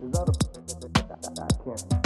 There's other that I can't.